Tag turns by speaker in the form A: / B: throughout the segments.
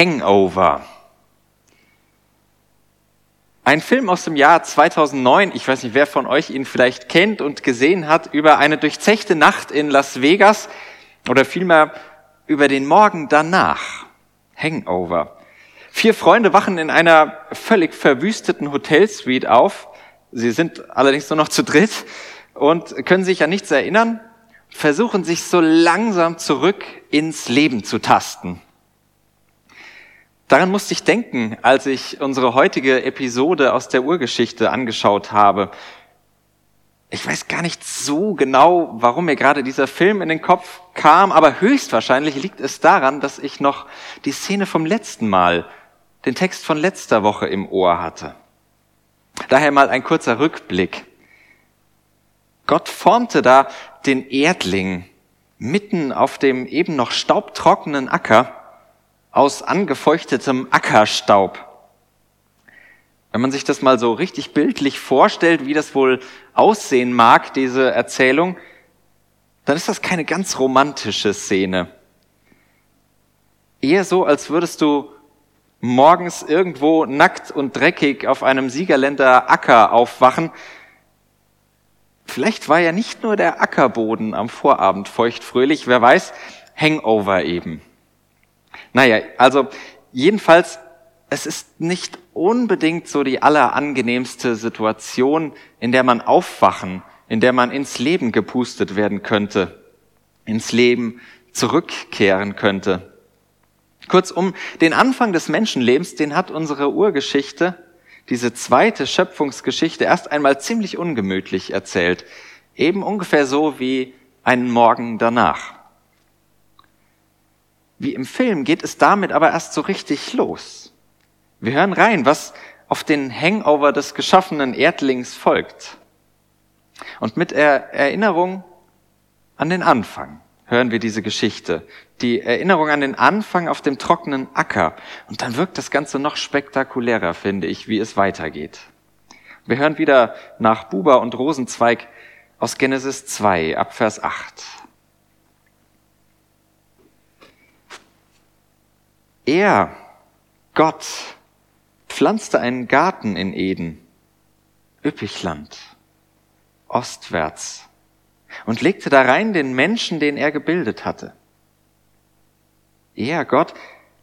A: Hangover. Ein Film aus dem Jahr 2009, ich weiß nicht, wer von euch ihn vielleicht kennt und gesehen hat, über eine durchzechte Nacht in Las Vegas oder vielmehr über den Morgen danach. Hangover. Vier Freunde wachen in einer völlig verwüsteten Hotelsuite auf. Sie sind allerdings nur noch zu dritt und können sich an nichts erinnern, versuchen sich so langsam zurück ins Leben zu tasten. Daran musste ich denken, als ich unsere heutige Episode aus der Urgeschichte angeschaut habe. Ich weiß gar nicht so genau, warum mir gerade dieser Film in den Kopf kam, aber höchstwahrscheinlich liegt es daran, dass ich noch die Szene vom letzten Mal, den Text von letzter Woche im Ohr hatte. Daher mal ein kurzer Rückblick. Gott formte da den Erdling mitten auf dem eben noch staubtrockenen Acker aus angefeuchtetem Ackerstaub. Wenn man sich das mal so richtig bildlich vorstellt, wie das wohl aussehen mag, diese Erzählung, dann ist das keine ganz romantische Szene. Eher so, als würdest du morgens irgendwo nackt und dreckig auf einem Siegerländer Acker aufwachen. Vielleicht war ja nicht nur der Ackerboden am Vorabend feuchtfröhlich, wer weiß, Hangover eben. Naja, also jedenfalls, es ist nicht unbedingt so die allerangenehmste Situation, in der man aufwachen, in der man ins Leben gepustet werden könnte, ins Leben zurückkehren könnte. Kurzum, den Anfang des Menschenlebens, den hat unsere Urgeschichte, diese zweite Schöpfungsgeschichte, erst einmal ziemlich ungemütlich erzählt. Eben ungefähr so wie einen Morgen danach. Wie im Film geht es damit aber erst so richtig los. Wir hören rein, was auf den Hangover des geschaffenen Erdlings folgt. Und mit der Erinnerung an den Anfang hören wir diese Geschichte. Die Erinnerung an den Anfang auf dem trockenen Acker. Und dann wirkt das Ganze noch spektakulärer, finde ich, wie es weitergeht. Wir hören wieder nach Buber und Rosenzweig aus Genesis 2 ab Vers 8. Er, Gott, pflanzte einen Garten in Eden, Üppigland, ostwärts, und legte da rein den Menschen, den er gebildet hatte. Er, Gott,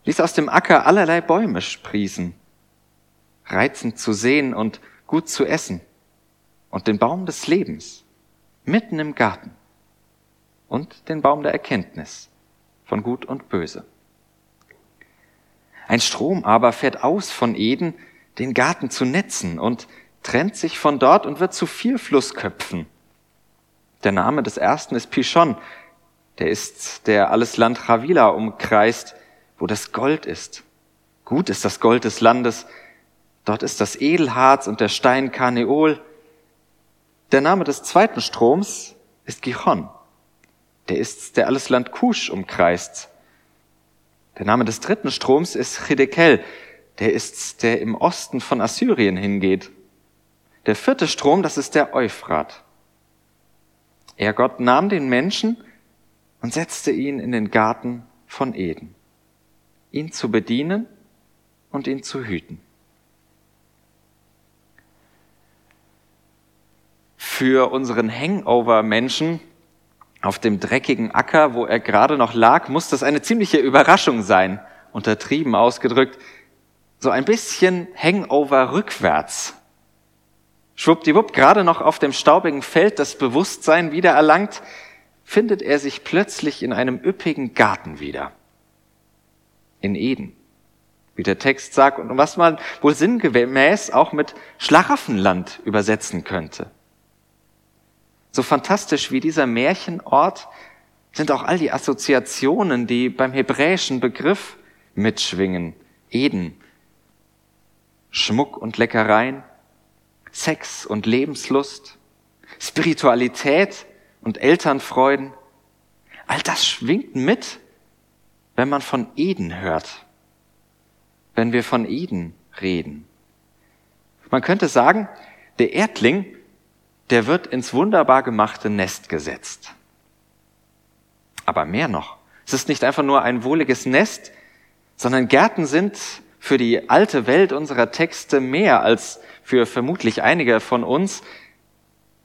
A: ließ aus dem Acker allerlei Bäume sprießen, reizend zu sehen und gut zu essen, und den Baum des Lebens mitten im Garten und den Baum der Erkenntnis von Gut und Böse. Ein Strom aber fährt aus von Eden, den Garten zu netzen und trennt sich von dort und wird zu vier Flussköpfen. Der Name des ersten ist Pishon. Der ist, der alles Land Ravila umkreist, wo das Gold ist. Gut ist das Gold des Landes. Dort ist das Edelharz und der Stein Karneol. Der Name des zweiten Stroms ist Gichon. Der ist, der alles Land Kusch umkreist. Der Name des dritten Stroms ist Chidekel. Der ist, der im Osten von Assyrien hingeht. Der vierte Strom, das ist der Euphrat. Er, Gott, nahm den Menschen und setzte ihn in den Garten von Eden, ihn zu bedienen und ihn zu hüten. Für unseren Hangover-Menschen auf dem dreckigen Acker, wo er gerade noch lag, muss das eine ziemliche Überraschung sein, untertrieben ausgedrückt, so ein bisschen Hangover rückwärts. Schwuppdiwupp, gerade noch auf dem staubigen Feld das Bewusstsein wiedererlangt, findet er sich plötzlich in einem üppigen Garten wieder. In Eden, wie der Text sagt, und was man wohl sinngemäß auch mit Schlaraffenland übersetzen könnte. So fantastisch wie dieser Märchenort sind auch all die Assoziationen, die beim hebräischen Begriff mitschwingen. Eden, Schmuck und Leckereien, Sex und Lebenslust, Spiritualität und Elternfreuden. All das schwingt mit, wenn man von Eden hört, wenn wir von Eden reden. Man könnte sagen, der Erdling, der wird ins wunderbar gemachte Nest gesetzt. Aber mehr noch. Es ist nicht einfach nur ein wohliges Nest, sondern Gärten sind für die alte Welt unserer Texte mehr als für vermutlich einige von uns,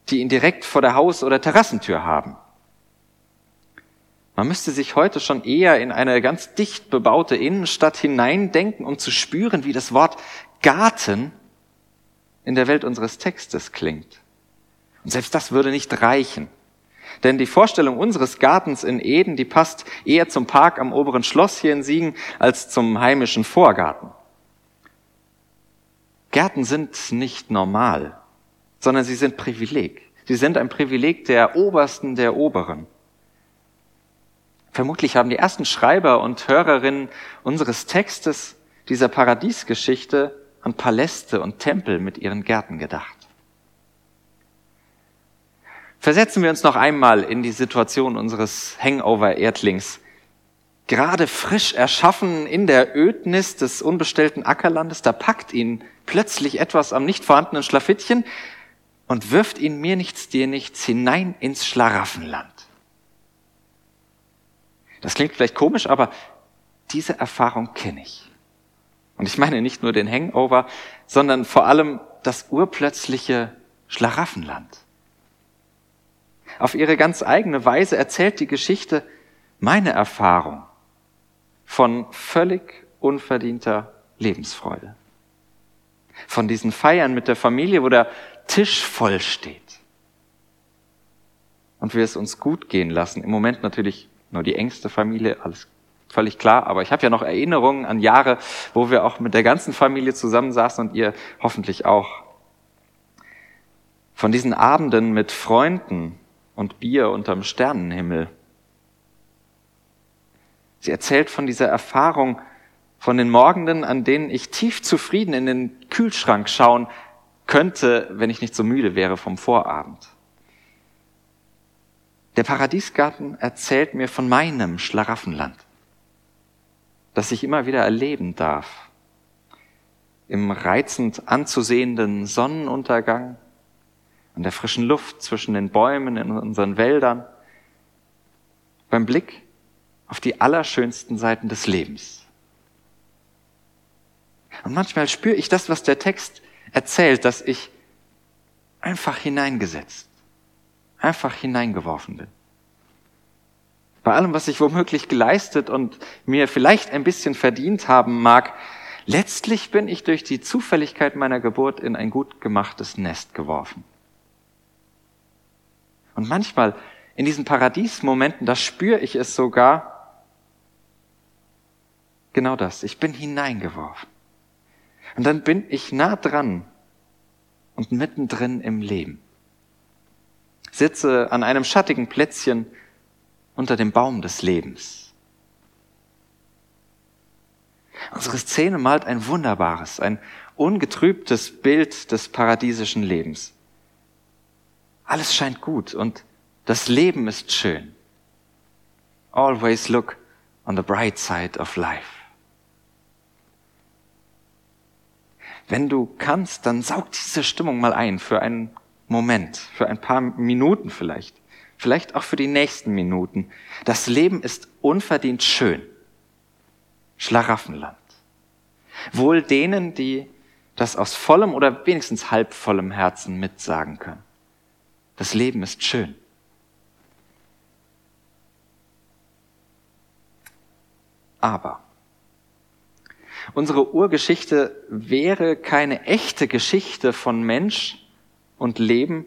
A: die ihn direkt vor der Haus- oder Terrassentür haben. Man müsste sich heute schon eher in eine ganz dicht bebaute Innenstadt hineindenken, um zu spüren, wie das Wort Garten in der Welt unseres Textes klingt. Und selbst das würde nicht reichen. Denn die Vorstellung unseres Gartens in Eden, die passt eher zum Park am oberen Schloss hier in Siegen als zum heimischen Vorgarten. Gärten sind nicht normal, sondern sie sind Privileg. Sie sind ein Privileg der Obersten der Oberen. Vermutlich haben die ersten Schreiber und Hörerinnen unseres Textes dieser Paradiesgeschichte an Paläste und Tempel mit ihren Gärten gedacht. Versetzen wir uns noch einmal in die Situation unseres Hangover-Erdlings. Gerade frisch erschaffen in der Ödnis des unbestellten Ackerlandes, da packt ihn plötzlich etwas am nicht vorhandenen Schlafittchen und wirft ihn mir nichts, dir nichts hinein ins Schlaraffenland. Das klingt vielleicht komisch, aber diese Erfahrung kenne ich. Und ich meine nicht nur den Hangover, sondern vor allem das urplötzliche Schlaraffenland. Auf ihre ganz eigene Weise erzählt die Geschichte meine Erfahrung von völlig unverdienter Lebensfreude. Von diesen Feiern mit der Familie, wo der Tisch voll steht. Und wir es uns gut gehen lassen. Im Moment natürlich nur die engste Familie, alles völlig klar. Aber ich habe ja noch Erinnerungen an Jahre, wo wir auch mit der ganzen Familie zusammensaßen und ihr hoffentlich auch. Von diesen Abenden mit Freunden und Bier unterm Sternenhimmel. Sie erzählt von dieser Erfahrung, von den Morgenden, an denen ich tief zufrieden in den Kühlschrank schauen könnte, wenn ich nicht so müde wäre vom Vorabend. Der Paradiesgarten erzählt mir von meinem Schlaraffenland das ich immer wieder erleben darf. Im reizend anzusehenden Sonnenuntergang, an der frischen Luft zwischen den Bäumen in unseren Wäldern, beim Blick auf die allerschönsten Seiten des Lebens. Und manchmal spüre ich das, was der Text erzählt, dass ich einfach hineingesetzt, einfach hineingeworfen bin bei allem, was ich womöglich geleistet und mir vielleicht ein bisschen verdient haben mag, letztlich bin ich durch die Zufälligkeit meiner Geburt in ein gut gemachtes Nest geworfen. Und manchmal in diesen Paradiesmomenten, da spüre ich es sogar, genau das, ich bin hineingeworfen. Und dann bin ich nah dran und mittendrin im Leben. Sitze an einem schattigen Plätzchen unter dem Baum des Lebens. Unsere Szene malt ein wunderbares, ein ungetrübtes Bild des paradiesischen Lebens. Alles scheint gut und das Leben ist schön. Always look on the bright side of life. Wenn du kannst, dann saug diese Stimmung mal ein für einen Moment, für ein paar Minuten vielleicht vielleicht auch für die nächsten Minuten. Das Leben ist unverdient schön. Schlaraffenland. Wohl denen, die das aus vollem oder wenigstens halbvollem Herzen mitsagen können. Das Leben ist schön. Aber unsere Urgeschichte wäre keine echte Geschichte von Mensch und Leben,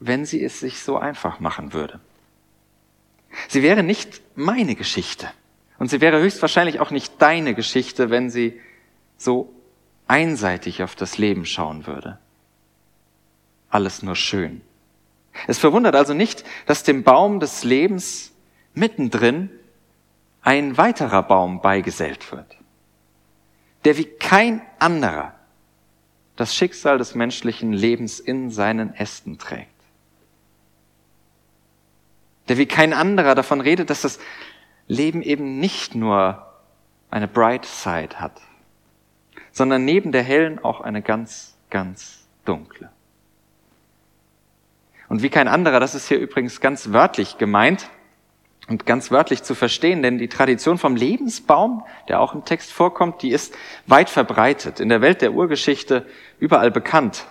A: wenn sie es sich so einfach machen würde. Sie wäre nicht meine Geschichte. Und sie wäre höchstwahrscheinlich auch nicht deine Geschichte, wenn sie so einseitig auf das Leben schauen würde. Alles nur schön. Es verwundert also nicht, dass dem Baum des Lebens mittendrin ein weiterer Baum beigesellt wird, der wie kein anderer das Schicksal des menschlichen Lebens in seinen Ästen trägt. Der wie kein anderer davon redet, dass das Leben eben nicht nur eine bright side hat, sondern neben der hellen auch eine ganz, ganz dunkle. Und wie kein anderer, das ist hier übrigens ganz wörtlich gemeint und ganz wörtlich zu verstehen, denn die Tradition vom Lebensbaum, der auch im Text vorkommt, die ist weit verbreitet, in der Welt der Urgeschichte überall bekannt.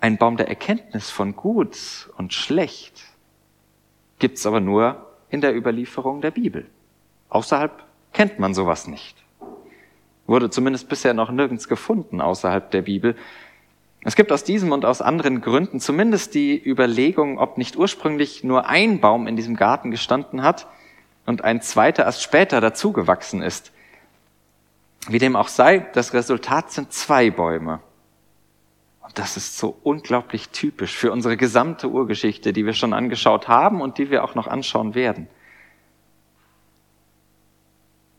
A: Ein Baum der Erkenntnis von gut und schlecht gibt's aber nur in der Überlieferung der Bibel. Außerhalb kennt man sowas nicht. Wurde zumindest bisher noch nirgends gefunden außerhalb der Bibel. Es gibt aus diesem und aus anderen Gründen zumindest die Überlegung, ob nicht ursprünglich nur ein Baum in diesem Garten gestanden hat und ein zweiter erst später dazugewachsen ist. Wie dem auch sei, das Resultat sind zwei Bäume. Und das ist so unglaublich typisch für unsere gesamte Urgeschichte, die wir schon angeschaut haben und die wir auch noch anschauen werden.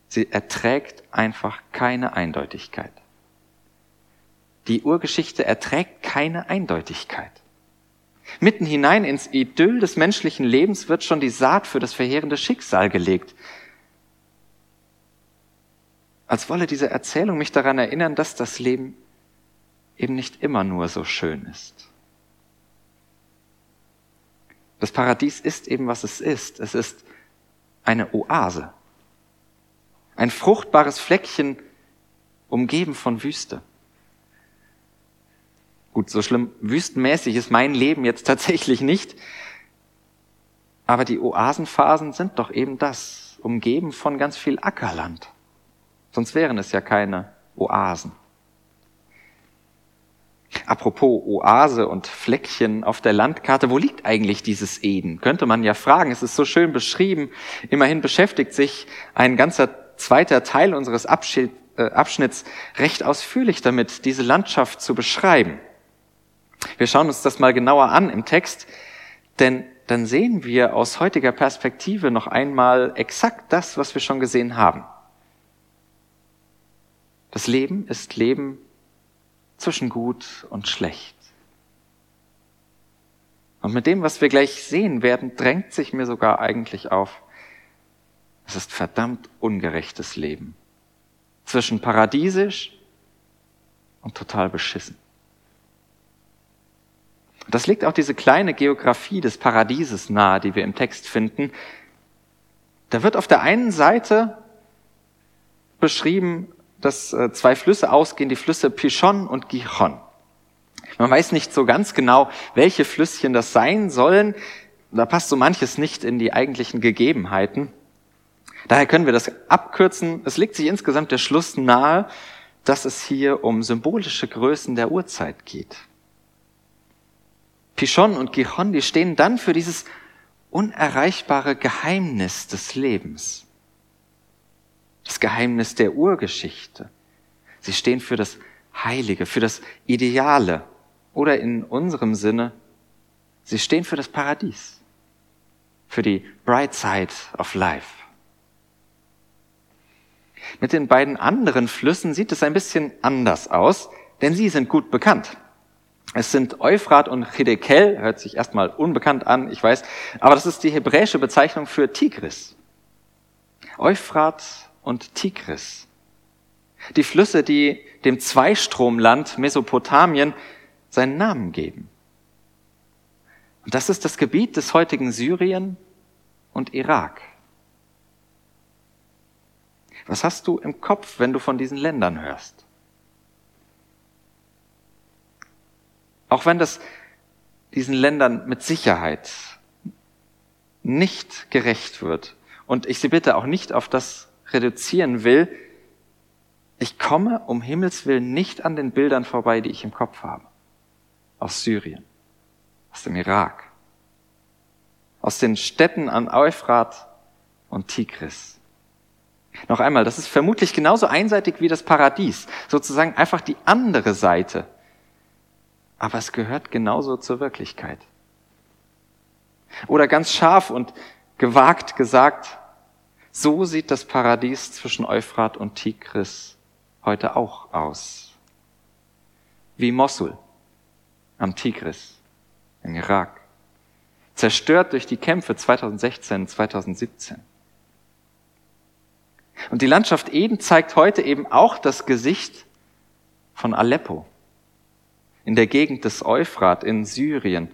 A: Sie erträgt einfach keine Eindeutigkeit. Die Urgeschichte erträgt keine Eindeutigkeit. Mitten hinein ins Idyll des menschlichen Lebens wird schon die Saat für das verheerende Schicksal gelegt. Als wolle diese Erzählung mich daran erinnern, dass das Leben eben nicht immer nur so schön ist. Das Paradies ist eben, was es ist. Es ist eine Oase. Ein fruchtbares Fleckchen, umgeben von Wüste. Gut, so schlimm wüstenmäßig ist mein Leben jetzt tatsächlich nicht. Aber die Oasenphasen sind doch eben das, umgeben von ganz viel Ackerland. Sonst wären es ja keine Oasen. Apropos Oase und Fleckchen auf der Landkarte, wo liegt eigentlich dieses Eden? Könnte man ja fragen. Es ist so schön beschrieben. Immerhin beschäftigt sich ein ganzer zweiter Teil unseres äh, Abschnitts recht ausführlich damit, diese Landschaft zu beschreiben. Wir schauen uns das mal genauer an im Text, denn dann sehen wir aus heutiger Perspektive noch einmal exakt das, was wir schon gesehen haben. Das Leben ist Leben zwischen gut und schlecht. Und mit dem, was wir gleich sehen werden, drängt sich mir sogar eigentlich auf, es ist verdammt ungerechtes Leben. Zwischen paradiesisch und total beschissen. Das liegt auch diese kleine Geografie des Paradieses nahe, die wir im Text finden. Da wird auf der einen Seite beschrieben, dass äh, zwei Flüsse ausgehen, die Flüsse Pichon und Gichon. Man weiß nicht so ganz genau, welche Flüsschen das sein sollen. Da passt so manches nicht in die eigentlichen Gegebenheiten. Daher können wir das abkürzen. Es legt sich insgesamt der Schluss nahe, dass es hier um symbolische Größen der Urzeit geht. Pichon und Gichon, die stehen dann für dieses unerreichbare Geheimnis des Lebens. Das Geheimnis der Urgeschichte. Sie stehen für das Heilige, für das Ideale oder in unserem Sinne, sie stehen für das Paradies, für die Bright Side of Life. Mit den beiden anderen Flüssen sieht es ein bisschen anders aus, denn sie sind gut bekannt. Es sind Euphrat und Chidekel, hört sich erstmal unbekannt an, ich weiß, aber das ist die hebräische Bezeichnung für Tigris. Euphrat und Tigris. Die Flüsse, die dem Zweistromland Mesopotamien seinen Namen geben. Und das ist das Gebiet des heutigen Syrien und Irak. Was hast du im Kopf, wenn du von diesen Ländern hörst? Auch wenn das diesen Ländern mit Sicherheit nicht gerecht wird und ich sie bitte auch nicht auf das reduzieren will, ich komme um Himmels willen nicht an den Bildern vorbei, die ich im Kopf habe. Aus Syrien, aus dem Irak, aus den Städten an Euphrat und Tigris. Noch einmal, das ist vermutlich genauso einseitig wie das Paradies, sozusagen einfach die andere Seite aber es gehört genauso zur Wirklichkeit. Oder ganz scharf und gewagt gesagt, so sieht das Paradies zwischen Euphrat und Tigris heute auch aus. Wie Mosul am Tigris im Irak. Zerstört durch die Kämpfe 2016, 2017. Und die Landschaft Eden zeigt heute eben auch das Gesicht von Aleppo in der Gegend des Euphrat in Syrien,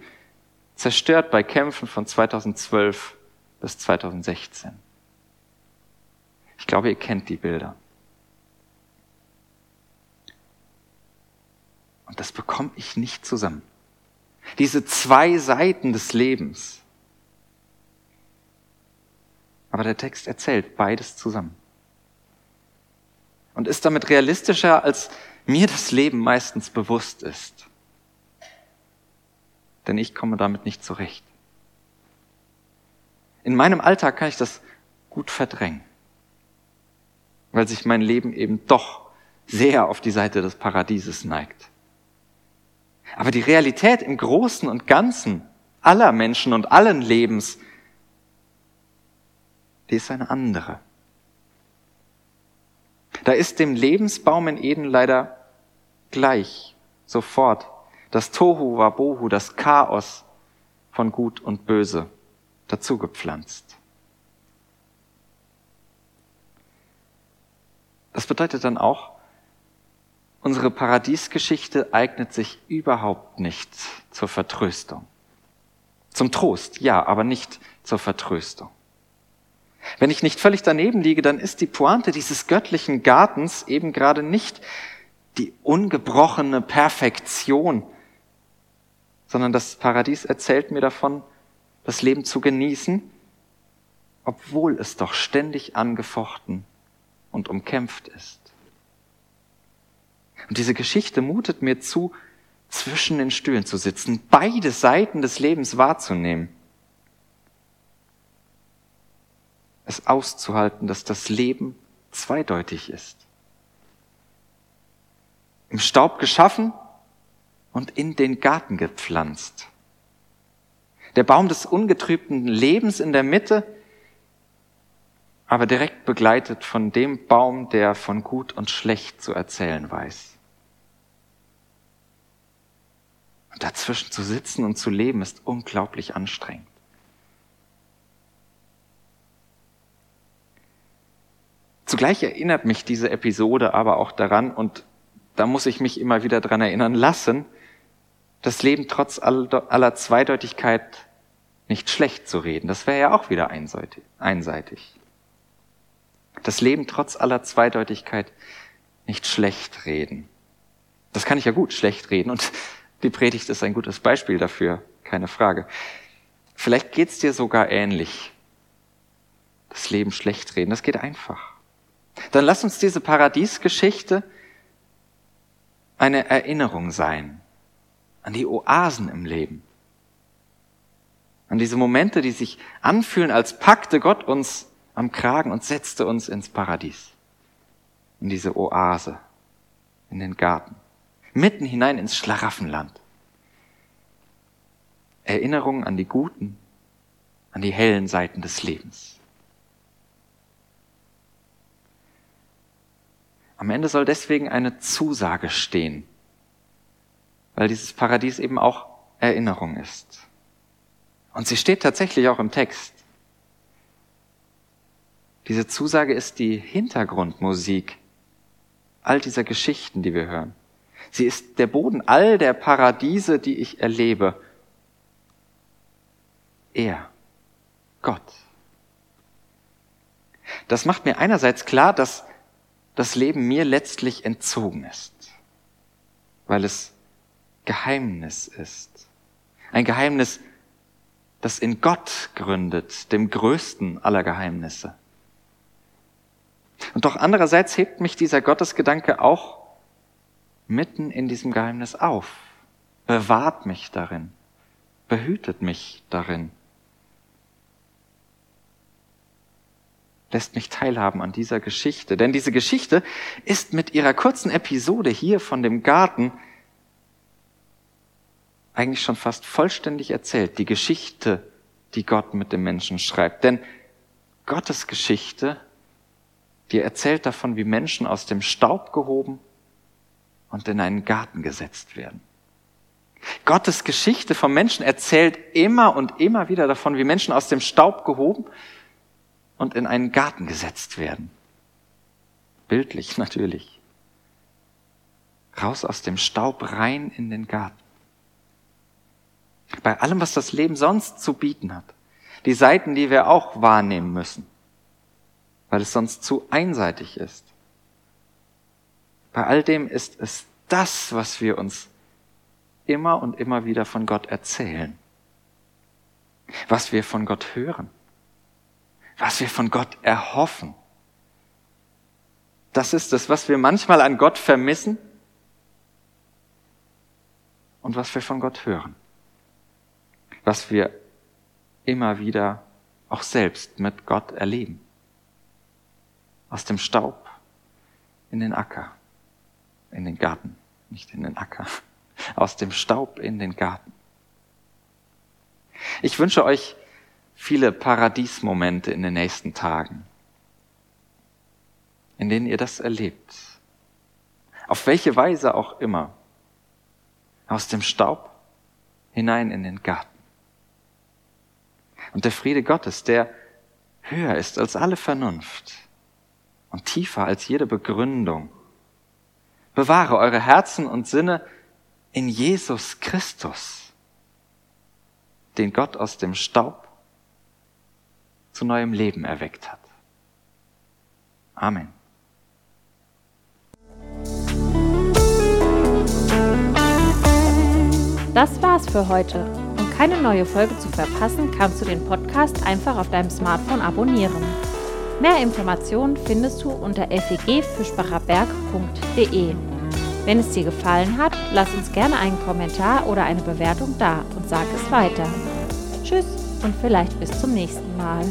A: zerstört bei Kämpfen von 2012 bis 2016. Ich glaube, ihr kennt die Bilder. Und das bekomme ich nicht zusammen. Diese zwei Seiten des Lebens. Aber der Text erzählt beides zusammen. Und ist damit realistischer, als mir das Leben meistens bewusst ist. Denn ich komme damit nicht zurecht. In meinem Alltag kann ich das gut verdrängen, weil sich mein Leben eben doch sehr auf die Seite des Paradieses neigt. Aber die Realität im Großen und Ganzen aller Menschen und allen Lebens, die ist eine andere. Da ist dem Lebensbaum in Eden leider gleich, sofort, das Tohu Wabohu, das Chaos von Gut und Böse dazu gepflanzt. Das bedeutet dann auch, unsere Paradiesgeschichte eignet sich überhaupt nicht zur Vertröstung. Zum Trost, ja, aber nicht zur Vertröstung. Wenn ich nicht völlig daneben liege, dann ist die Pointe dieses göttlichen Gartens eben gerade nicht die ungebrochene Perfektion, sondern das Paradies erzählt mir davon, das Leben zu genießen, obwohl es doch ständig angefochten und umkämpft ist. Und diese Geschichte mutet mir zu, zwischen den Stühlen zu sitzen, beide Seiten des Lebens wahrzunehmen. Es auszuhalten, dass das Leben zweideutig ist. Im Staub geschaffen und in den Garten gepflanzt. Der Baum des ungetrübten Lebens in der Mitte, aber direkt begleitet von dem Baum, der von gut und schlecht zu erzählen weiß. Und dazwischen zu sitzen und zu leben ist unglaublich anstrengend. Zugleich erinnert mich diese Episode aber auch daran, und da muss ich mich immer wieder dran erinnern lassen, das Leben trotz aller Zweideutigkeit nicht schlecht zu reden. Das wäre ja auch wieder einseitig. Das Leben trotz aller Zweideutigkeit nicht schlecht reden. Das kann ich ja gut schlecht reden und die Predigt ist ein gutes Beispiel dafür, keine Frage. Vielleicht geht's dir sogar ähnlich. Das Leben schlecht reden, das geht einfach. Dann lass uns diese Paradiesgeschichte eine Erinnerung sein an die Oasen im Leben. An diese Momente, die sich anfühlen, als packte Gott uns am Kragen und setzte uns ins Paradies. In diese Oase, in den Garten, mitten hinein ins Schlaraffenland. Erinnerung an die guten, an die hellen Seiten des Lebens. Am Ende soll deswegen eine Zusage stehen, weil dieses Paradies eben auch Erinnerung ist. Und sie steht tatsächlich auch im Text. Diese Zusage ist die Hintergrundmusik all dieser Geschichten, die wir hören. Sie ist der Boden all der Paradiese, die ich erlebe. Er, Gott. Das macht mir einerseits klar, dass das Leben mir letztlich entzogen ist, weil es Geheimnis ist. Ein Geheimnis, das in Gott gründet, dem größten aller Geheimnisse. Und doch andererseits hebt mich dieser Gottesgedanke auch mitten in diesem Geheimnis auf, bewahrt mich darin, behütet mich darin, lässt mich teilhaben an dieser Geschichte. Denn diese Geschichte ist mit ihrer kurzen Episode hier von dem Garten eigentlich schon fast vollständig erzählt. Die Geschichte die Gott mit dem Menschen schreibt. Denn Gottes Geschichte, die erzählt davon, wie Menschen aus dem Staub gehoben und in einen Garten gesetzt werden. Gottes Geschichte vom Menschen erzählt immer und immer wieder davon, wie Menschen aus dem Staub gehoben und in einen Garten gesetzt werden. Bildlich natürlich. Raus aus dem Staub rein in den Garten. Bei allem, was das Leben sonst zu bieten hat. Die Seiten, die wir auch wahrnehmen müssen, weil es sonst zu einseitig ist. Bei all dem ist es das, was wir uns immer und immer wieder von Gott erzählen. Was wir von Gott hören. Was wir von Gott erhoffen. Das ist es, was wir manchmal an Gott vermissen und was wir von Gott hören. Was wir immer wieder auch selbst mit Gott erleben. Aus dem Staub in den Acker, in den Garten, nicht in den Acker aus dem Staub in den Garten. Ich wünsche euch viele Paradiesmomente in den nächsten Tagen, in denen ihr das erlebt. Auf welche Weise auch immer. Aus dem Staub hinein in den Garten. Und der Friede Gottes, der höher ist als alle Vernunft und tiefer als jede Begründung, bewahre eure Herzen und Sinne in Jesus Christus, den Gott aus dem Staub zu neuem Leben erweckt hat. Amen.
B: Das war's für heute. Um keine neue Folge zu verpassen, kannst du den Podcast einfach auf deinem Smartphone abonnieren. Mehr Informationen findest du unter fegfischbacherberg.de. Wenn es dir gefallen hat, lass uns gerne einen Kommentar oder eine Bewertung da und sag es weiter. Tschüss und vielleicht bis zum nächsten Mal.